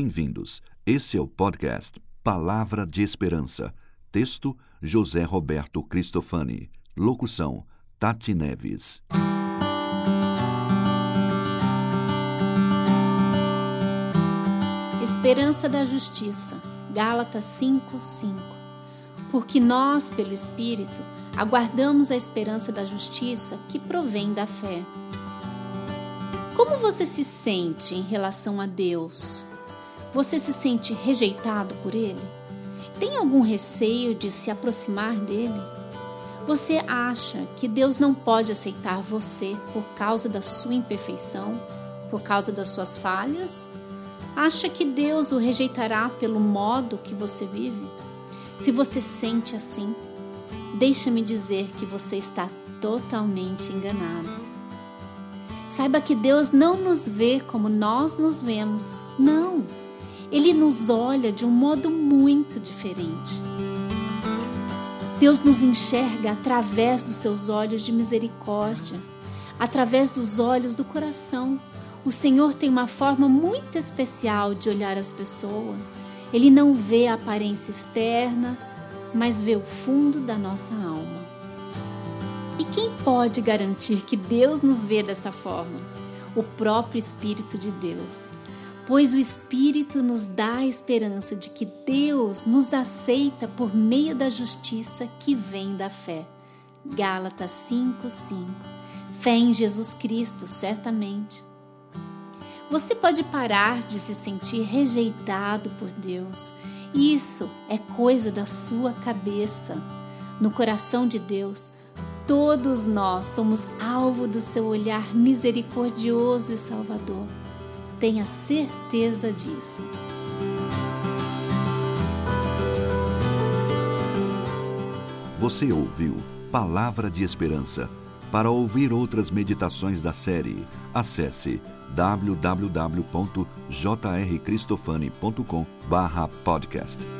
Bem-vindos. Esse é o podcast Palavra de Esperança. Texto: José Roberto Cristofani. Locução: Tati Neves. Esperança da Justiça. Gálatas 5, 5. Porque nós, pelo Espírito, aguardamos a esperança da justiça que provém da fé. Como você se sente em relação a Deus? Você se sente rejeitado por Ele? Tem algum receio de se aproximar dele? Você acha que Deus não pode aceitar você por causa da sua imperfeição, por causa das suas falhas? Acha que Deus o rejeitará pelo modo que você vive? Se você sente assim, deixa-me dizer que você está totalmente enganado. Saiba que Deus não nos vê como nós nos vemos. Não. Ele nos olha de um modo muito diferente. Deus nos enxerga através dos seus olhos de misericórdia, através dos olhos do coração. O Senhor tem uma forma muito especial de olhar as pessoas. Ele não vê a aparência externa, mas vê o fundo da nossa alma. E quem pode garantir que Deus nos vê dessa forma? O próprio Espírito de Deus. Pois o Espírito nos dá a esperança de que Deus nos aceita por meio da justiça que vem da fé. Gálatas 5:5. Fé em Jesus Cristo, certamente. Você pode parar de se sentir rejeitado por Deus. Isso é coisa da sua cabeça. No coração de Deus, Todos nós somos alvo do seu olhar misericordioso e salvador. Tenha certeza disso. Você ouviu Palavra de Esperança. Para ouvir outras meditações da série, acesse www.jrcristofani.com/podcast.